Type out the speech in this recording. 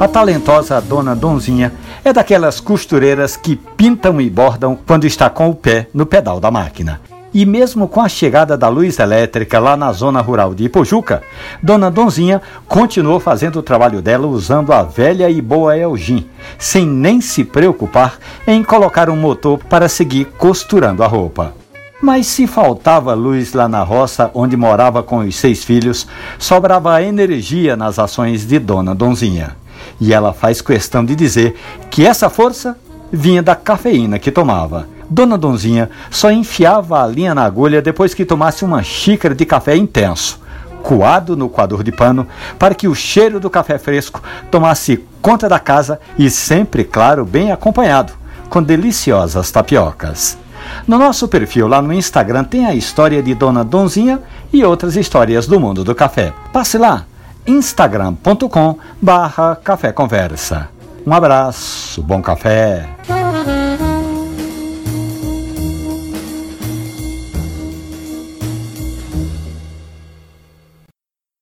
A talentosa dona Donzinha é daquelas costureiras que pintam e bordam quando está com o pé no pedal da máquina. E mesmo com a chegada da luz elétrica lá na zona rural de Ipojuca, Dona Donzinha continuou fazendo o trabalho dela usando a velha e boa Elgin, sem nem se preocupar em colocar um motor para seguir costurando a roupa. Mas se faltava luz lá na roça onde morava com os seis filhos, sobrava energia nas ações de Dona Donzinha. E ela faz questão de dizer que essa força vinha da cafeína que tomava. Dona Donzinha só enfiava a linha na agulha depois que tomasse uma xícara de café intenso, coado no coador de pano, para que o cheiro do café fresco tomasse conta da casa e sempre, claro, bem acompanhado, com deliciosas tapiocas. No nosso perfil lá no Instagram tem a história de Dona Donzinha e outras histórias do mundo do café. Passe lá, instagram.com barra café conversa. Um abraço, bom café.